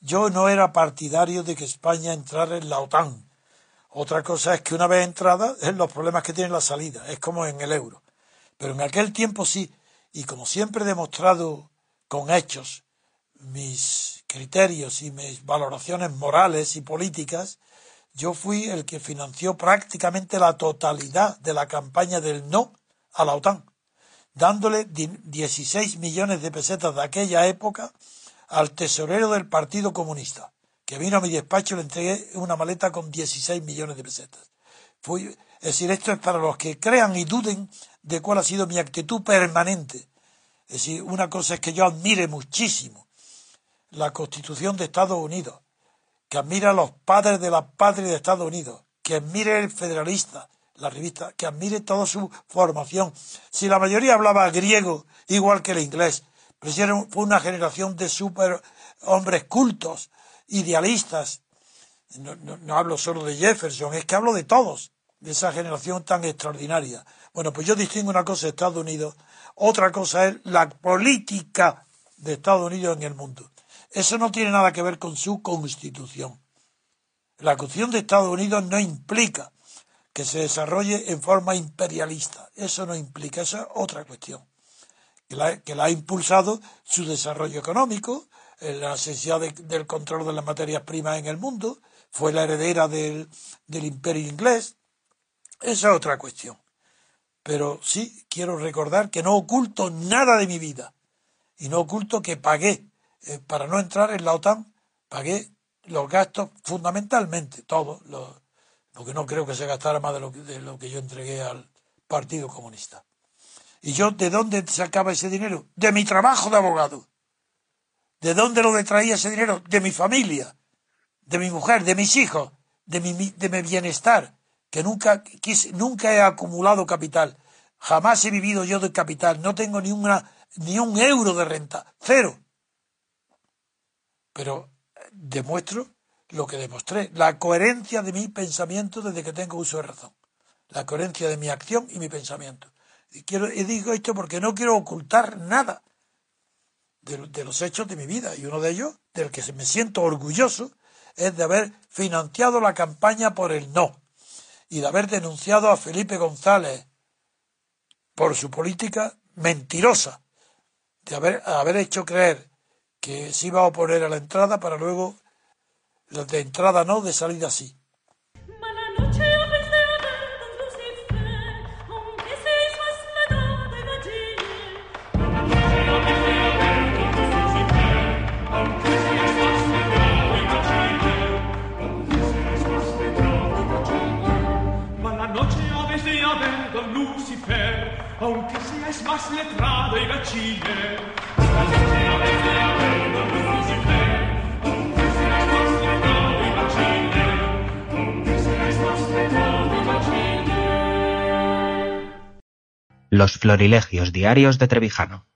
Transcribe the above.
yo no era partidario de que España entrara en la OTAN. Otra cosa es que una vez entrada, es los problemas que tiene la salida, es como en el euro. Pero en aquel tiempo sí, y como siempre he demostrado con hechos mis criterios y mis valoraciones morales y políticas, yo fui el que financió prácticamente la totalidad de la campaña del no a la OTAN, dándole 16 millones de pesetas de aquella época al tesorero del Partido Comunista, que vino a mi despacho y le entregué una maleta con 16 millones de pesetas. Fui, es decir, esto es para los que crean y duden de cuál ha sido mi actitud permanente. Es decir, una cosa es que yo admire muchísimo la Constitución de Estados Unidos, que admire a los padres de la patria de Estados Unidos, que admire el federalista, la revista, que admire toda su formación. Si la mayoría hablaba griego igual que el inglés, pero fue una generación de super hombres cultos, idealistas. No, hablo solo de Jefferson, es que hablo de todos, de esa generación tan extraordinaria. Bueno, pues yo distingo una cosa de Estados Unidos, otra cosa es la política de Estados Unidos en el mundo. Eso no tiene nada que ver con su constitución. La constitución de Estados Unidos no implica que se desarrolle en forma imperialista. Eso no implica, esa es otra cuestión. Que la, ha impulsado su desarrollo económico, eh, la necesidad del control de las materias primas en el mundo, fue la heredera del, del imperio inglés. Esa es otra cuestión. Pero sí quiero recordar que no oculto nada de mi vida. Y no oculto que pagué, eh, para no entrar en la OTAN, pagué los gastos fundamentalmente, todos, los, porque no creo que se gastara más de lo, que, de lo que yo entregué al Partido Comunista. ¿Y yo de dónde sacaba ese dinero? De mi trabajo de abogado. ¿De dónde lo traía ese dinero? De mi familia, de mi mujer, de mis hijos, de mi, de mi bienestar, que nunca, quise, nunca he acumulado capital. Jamás he vivido yo de capital. No tengo ni, una, ni un euro de renta. Cero. Pero demuestro lo que demostré, la coherencia de mi pensamiento desde que tengo uso de razón, la coherencia de mi acción y mi pensamiento. Y, digo esto porque no quiero ocultar nada de, de, los hechos de mi vida, y uno de ellos, del que me siento orgulloso, es de haber financiado la campaña por el no, y de haber denunciado a Felipe González por su política mentirosa, de haber, haber hecho creer que se iba a oponer a la entrada para luego de entrada no, de salida sí. Aunque seas más letrado y gachiller. Los Florilegios Diarios de Trevijano